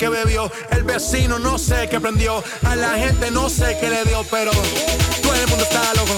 qué bebió, el vecino no sé qué prendió, a la gente no sé qué le dio, pero todo el mundo está loco,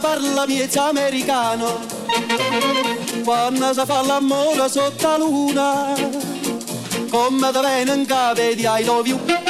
parla miezza americano quando si fa l'amore sotto la luna come da bene in cave di I love you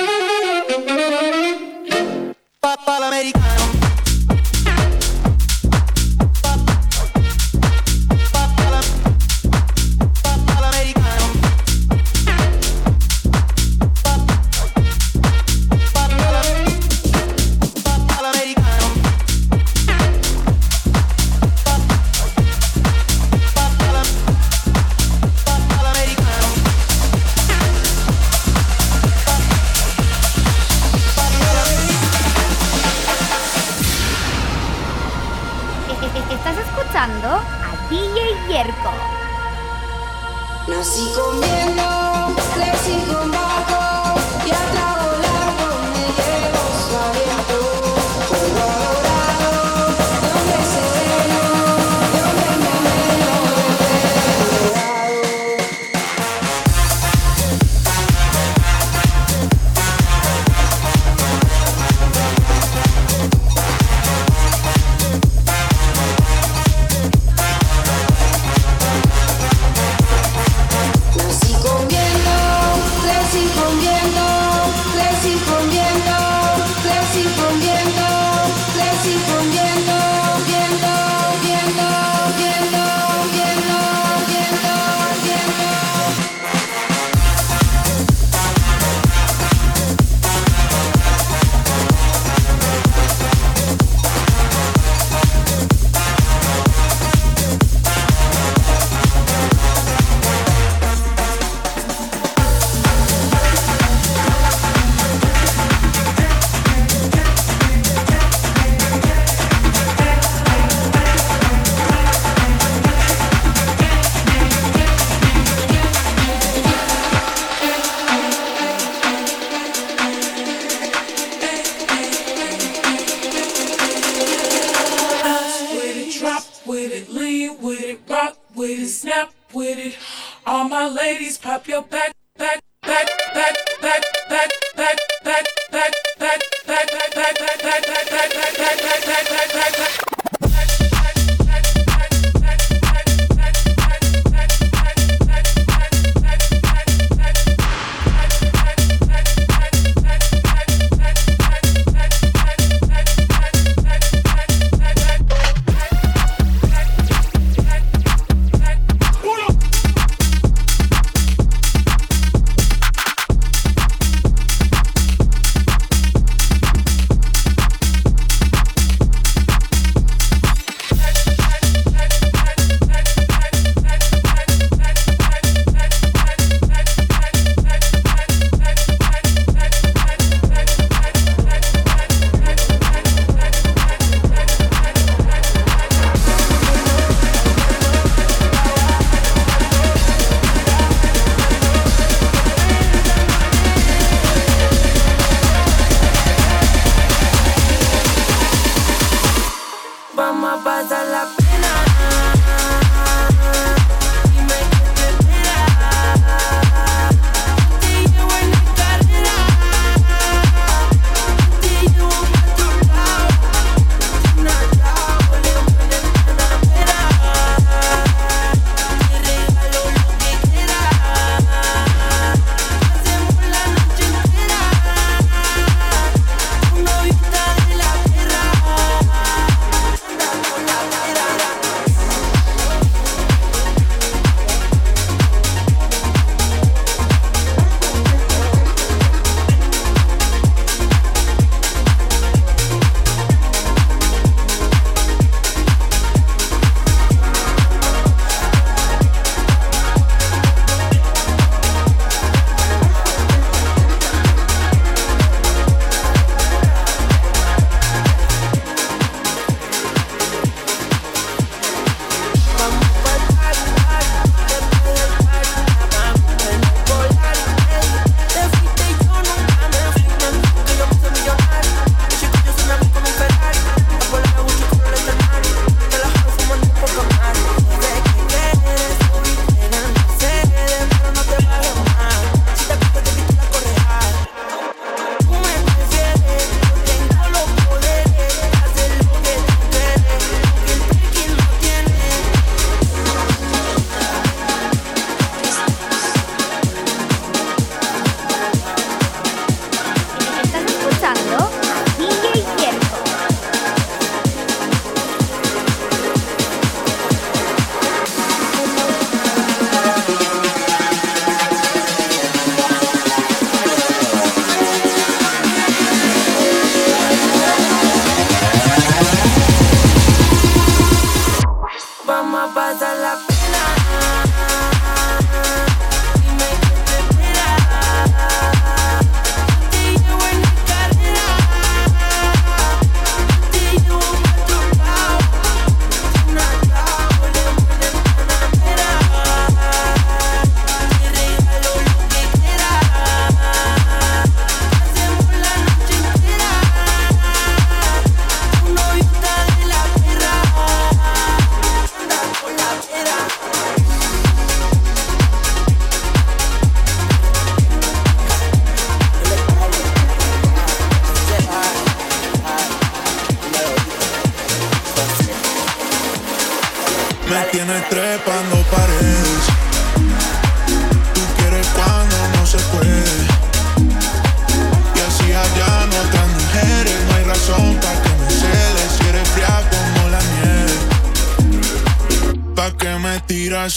si me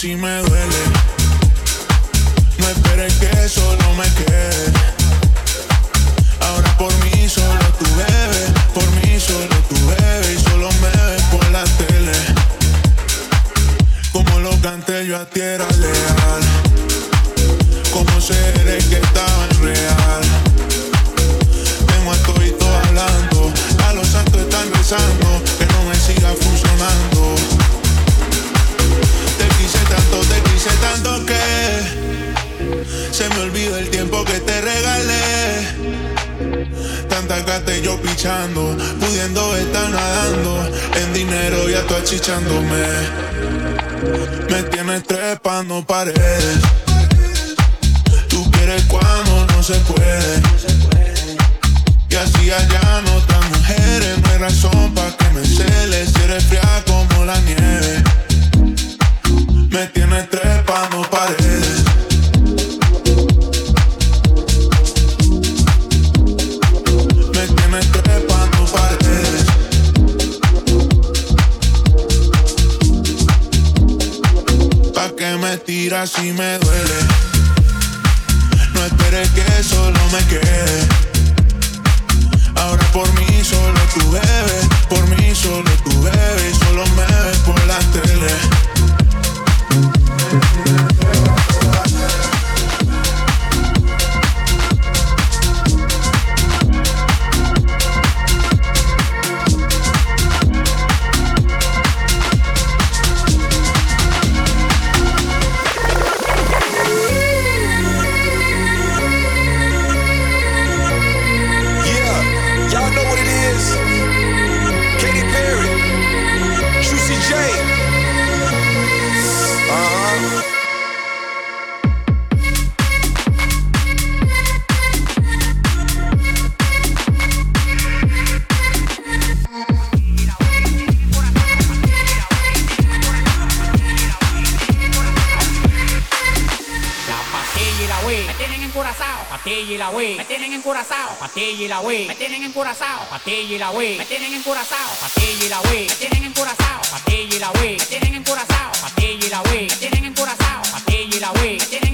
duele. No pudiendo estar nadando en dinero y tú achichándome. Me tienes trepando paredes. Tú quieres cuando no se puede. Y así allá no están mujeres, no hay razón para que me celes si eres fría como la nieve. Me tienes trepando paredes. Si me duele. No esperes que solo me quede. Ahora por mí solo tú bebes, por mí solo tú bebes, solo me ves por la tele. patilla y la wey, me tienen encurazao, patilla y la wey, me tienen encurazao, patilla y la wey, me tienen encurazao, patilla y la wey, me tienen encurazao, patilla y la wey, me tienen encurazao, patilla y la wey, me tienen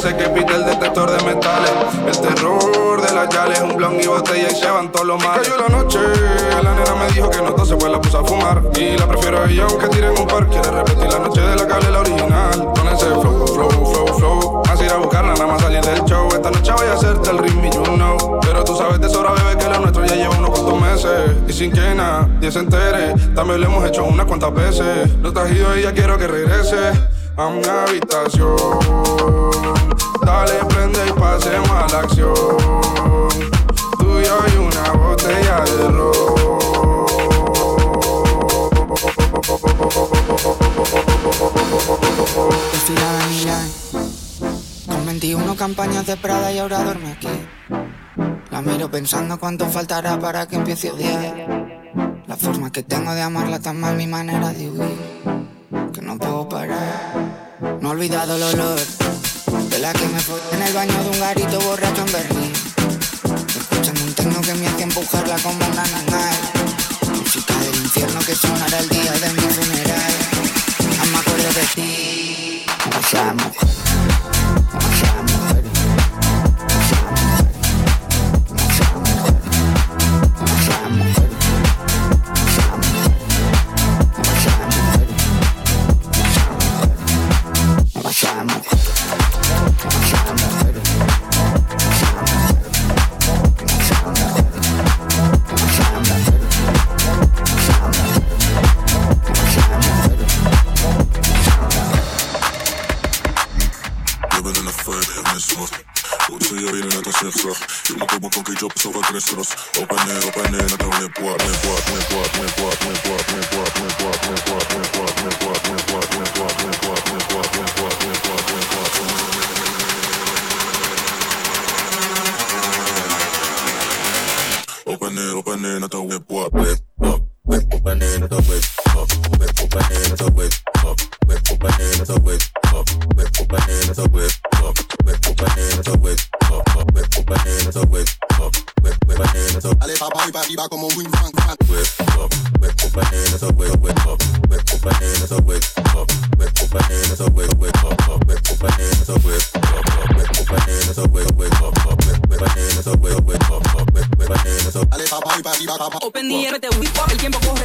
hace que pita el detector de metales. El terror de las yales, un blon y botella y se van todos los males. Cayó la noche, la nena me dijo que no entonces pues la puse a fumar. Y la prefiero a ella aunque tire en un par. Quiere repetir la noche de la cable, la original. Con ese flow, flow, flow, flow. Así ir a buscarla, nada más salir del show. Esta noche voy a hacerte el ritmo, you know. Pero tú sabes de sobra, bebé, que lo nuestro ya lleva unos cuantos meses. Y sin que nadie se entere, también lo hemos hecho unas cuantas veces. No te has ido y ya quiero que regrese a una habitación. Dale, prende y pasemos a la acción. Tú y yo y una botella de ron. Estoy a Con 21 campañas de Prada y ahora duerme aquí. La miro pensando cuánto faltará para que empiece a odiar. La forma que tengo de amarla tan mal, mi manera de huir, que no puedo parar. No he olvidado el olor de la que me fue en el baño de un garito borracho en Berlín. Escuchando un techno que me hacía empujarla como una nanay. Música del infierno que sonara el día. remember what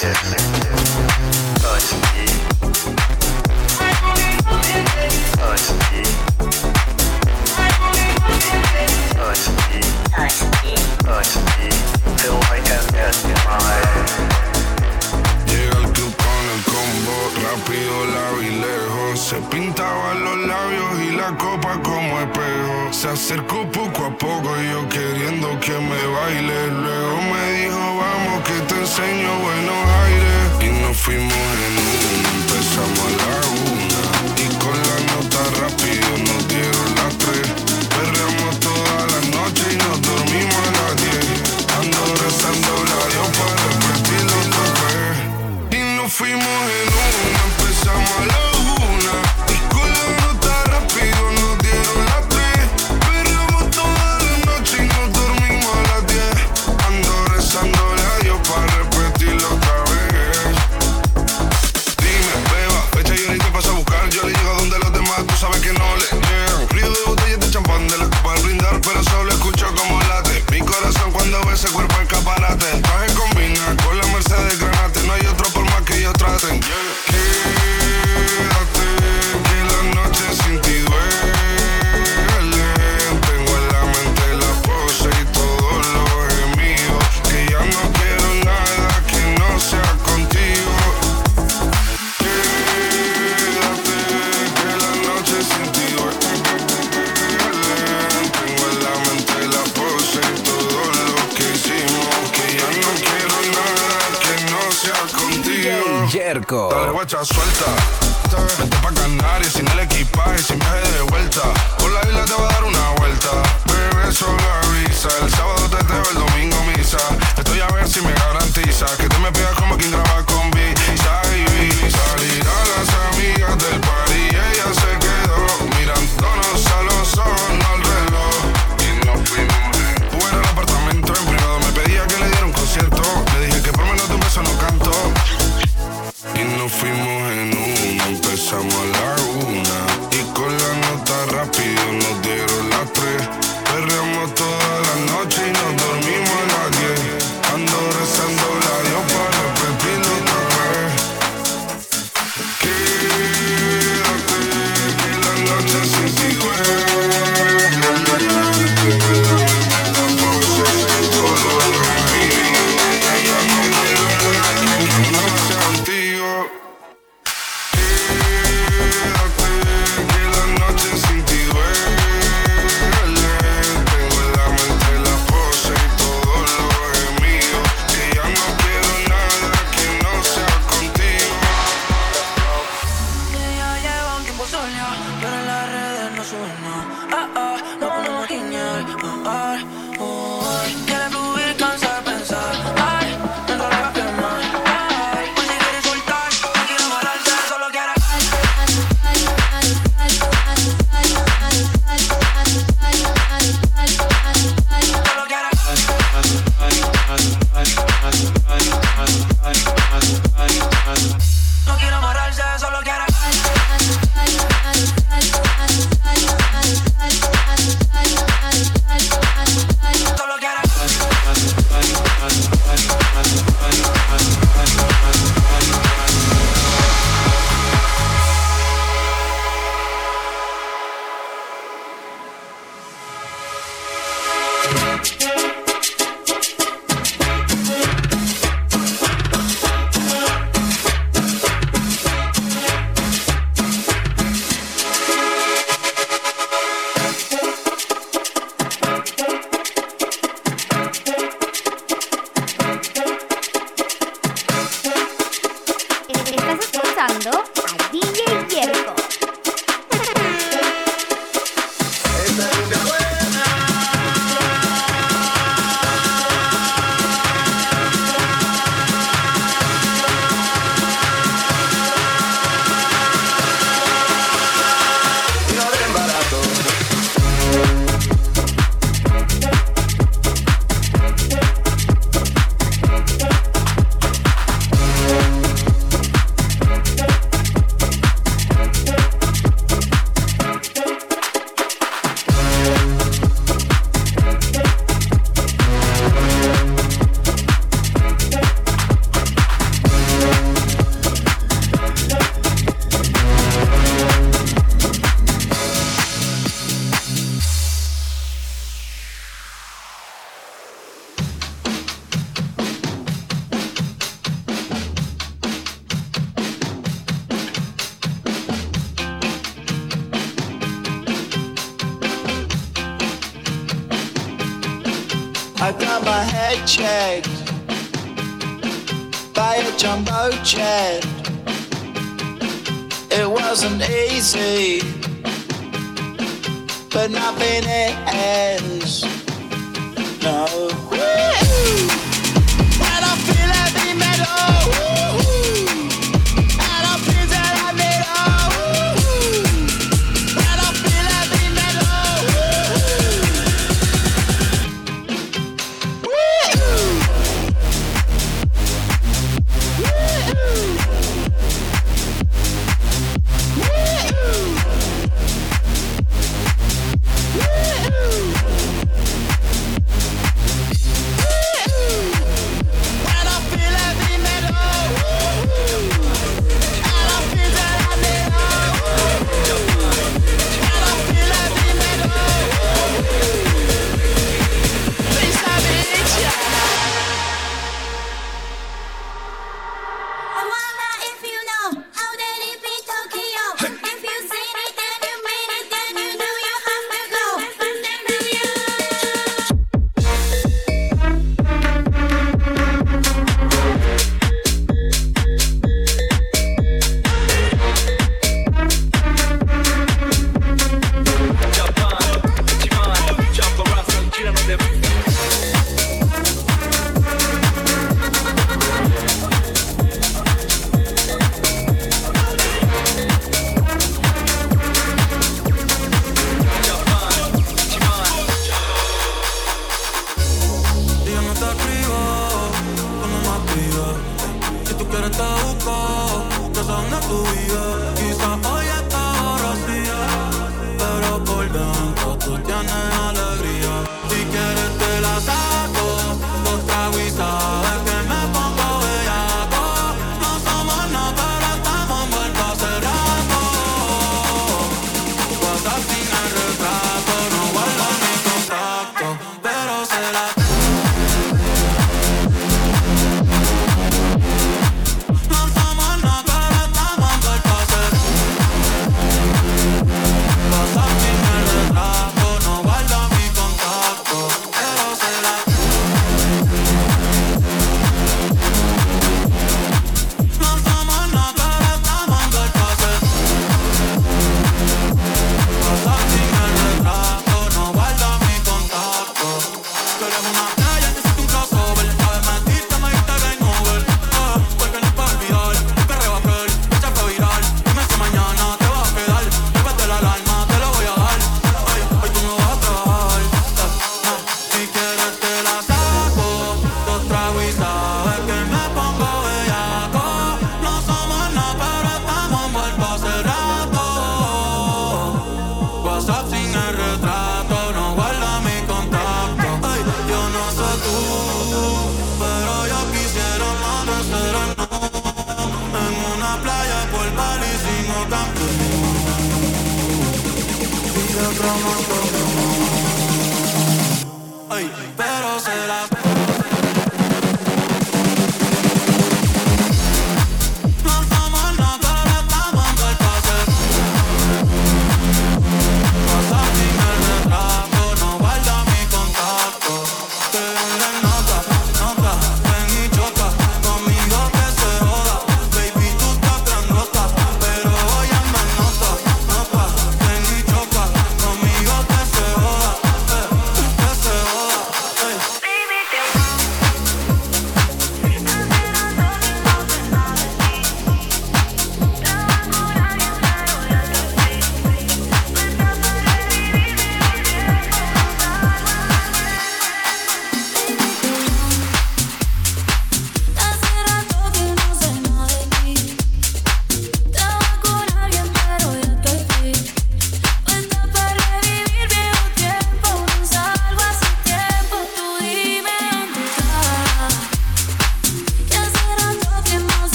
Llega el club con el combo, rápido. Se pintaban los labios copa como espejo. Se acercó poco a poco y yo queriendo que me baile. Luego me dijo, vamos que te enseño buenos aires. Y nos fuimos en un, empezamos a guacha suelta.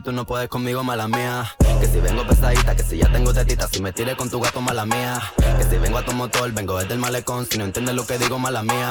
Si tú no puedes conmigo, mala mía. Que si vengo pesadita, que si ya tengo tetita, si me tire con tu gato, mala mía. Que si vengo a tu motor, vengo desde el malecón, si no entiendes lo que digo, mala mía.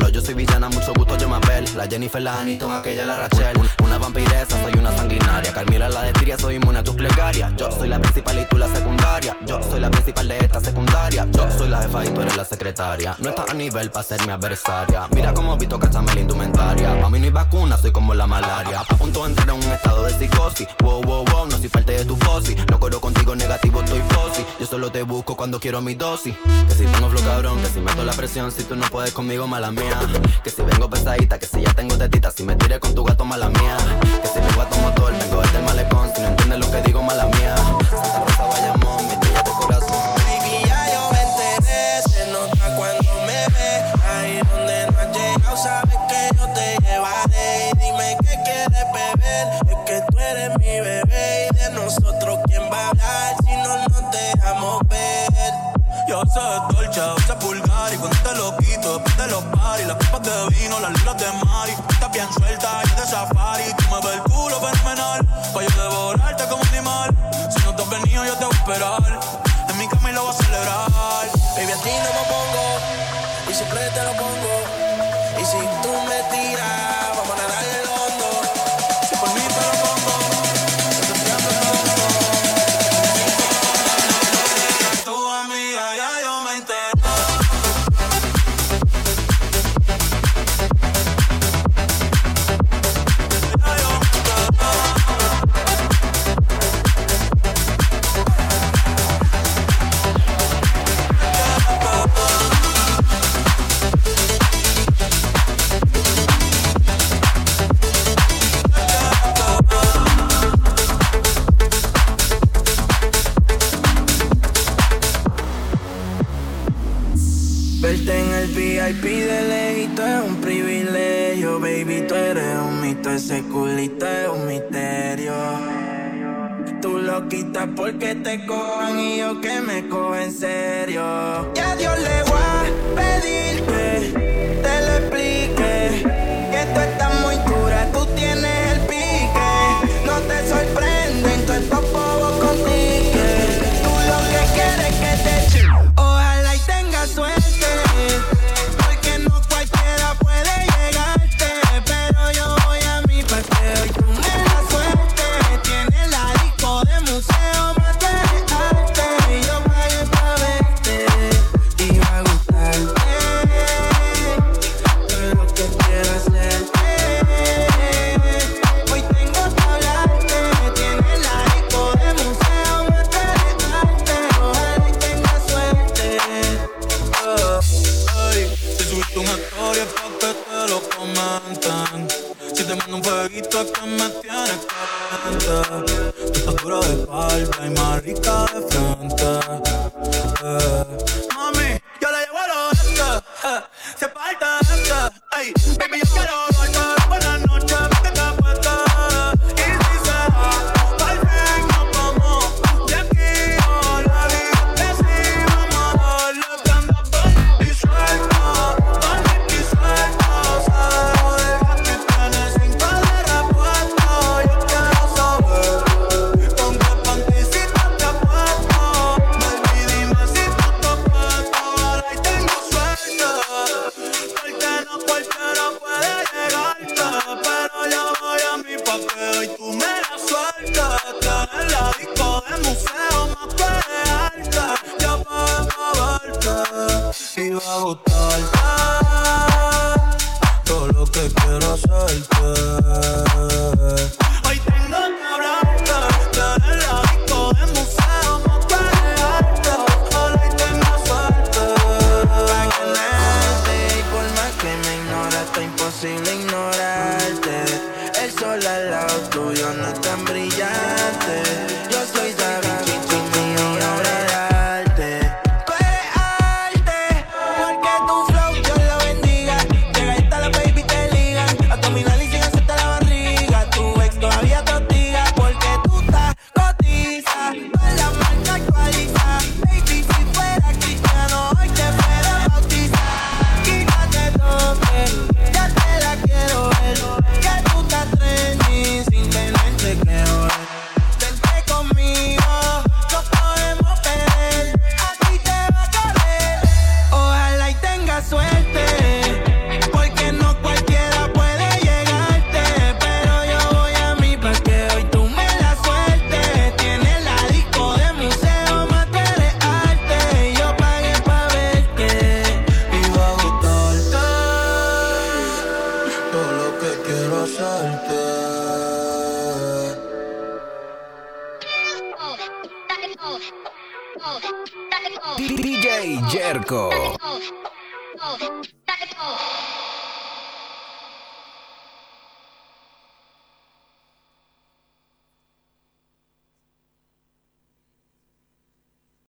Yo soy villana, mucho gusto, yo me apel. La Jennifer, la Aniston, aquella, la Rachel. Una vampiresa, soy una sanguinaria. Carmila, la de soy inmune a tus plegarias. Yo soy la principal y tú la secundaria. Yo soy la principal de esta secundaria. Yo soy la jefa y tú eres la secretaria. No estás a nivel para ser mi adversaria. Mira cómo Vito cachame la indumentaria. A mí no hay vacuna, soy como la malaria. A punto de entrar en un estado de psicosis. Wow, wow, wow, no soy parte de tu fosi. No corro contigo negativo, estoy fosi. Yo solo te busco cuando quiero mi dosis. Que si tengo flow cabrón, que si meto la presión, si tú no puedes conmigo, mala mía. Que si vengo pesadita, que si ya tengo tetita, si me tiré con tu gato, mala mía. Que si vengo a tu motor, vengo desde el malecón, si no entiendes lo que digo, mala mía. Santa Rosa, Bayamón, mi niña de corazón. Baby, ya yo me enteré, se nota cuando me ve. Ahí donde no has llegado, sabes que yo te llevaré. Y dime qué quieres beber, es que tú eres mi bebé. Y de nosotros, ¿quién va a hablar si no nos dejamos ver? Yo de dolce, veces vulgar Y cuando te lo después de los paris Las copas de vino, las libras de mari. Estás bien suelta, yo de safari. Tú me ves el culo fenomenal Pa' yo devorarte como animal. Si no te has venido, yo te voy a esperar. En mi cama y lo voy a celebrar. Baby, a ti no me pongo, y siempre te lo pongo. Y si tú me tiras, porque te cojan y yo que me cojo en serio.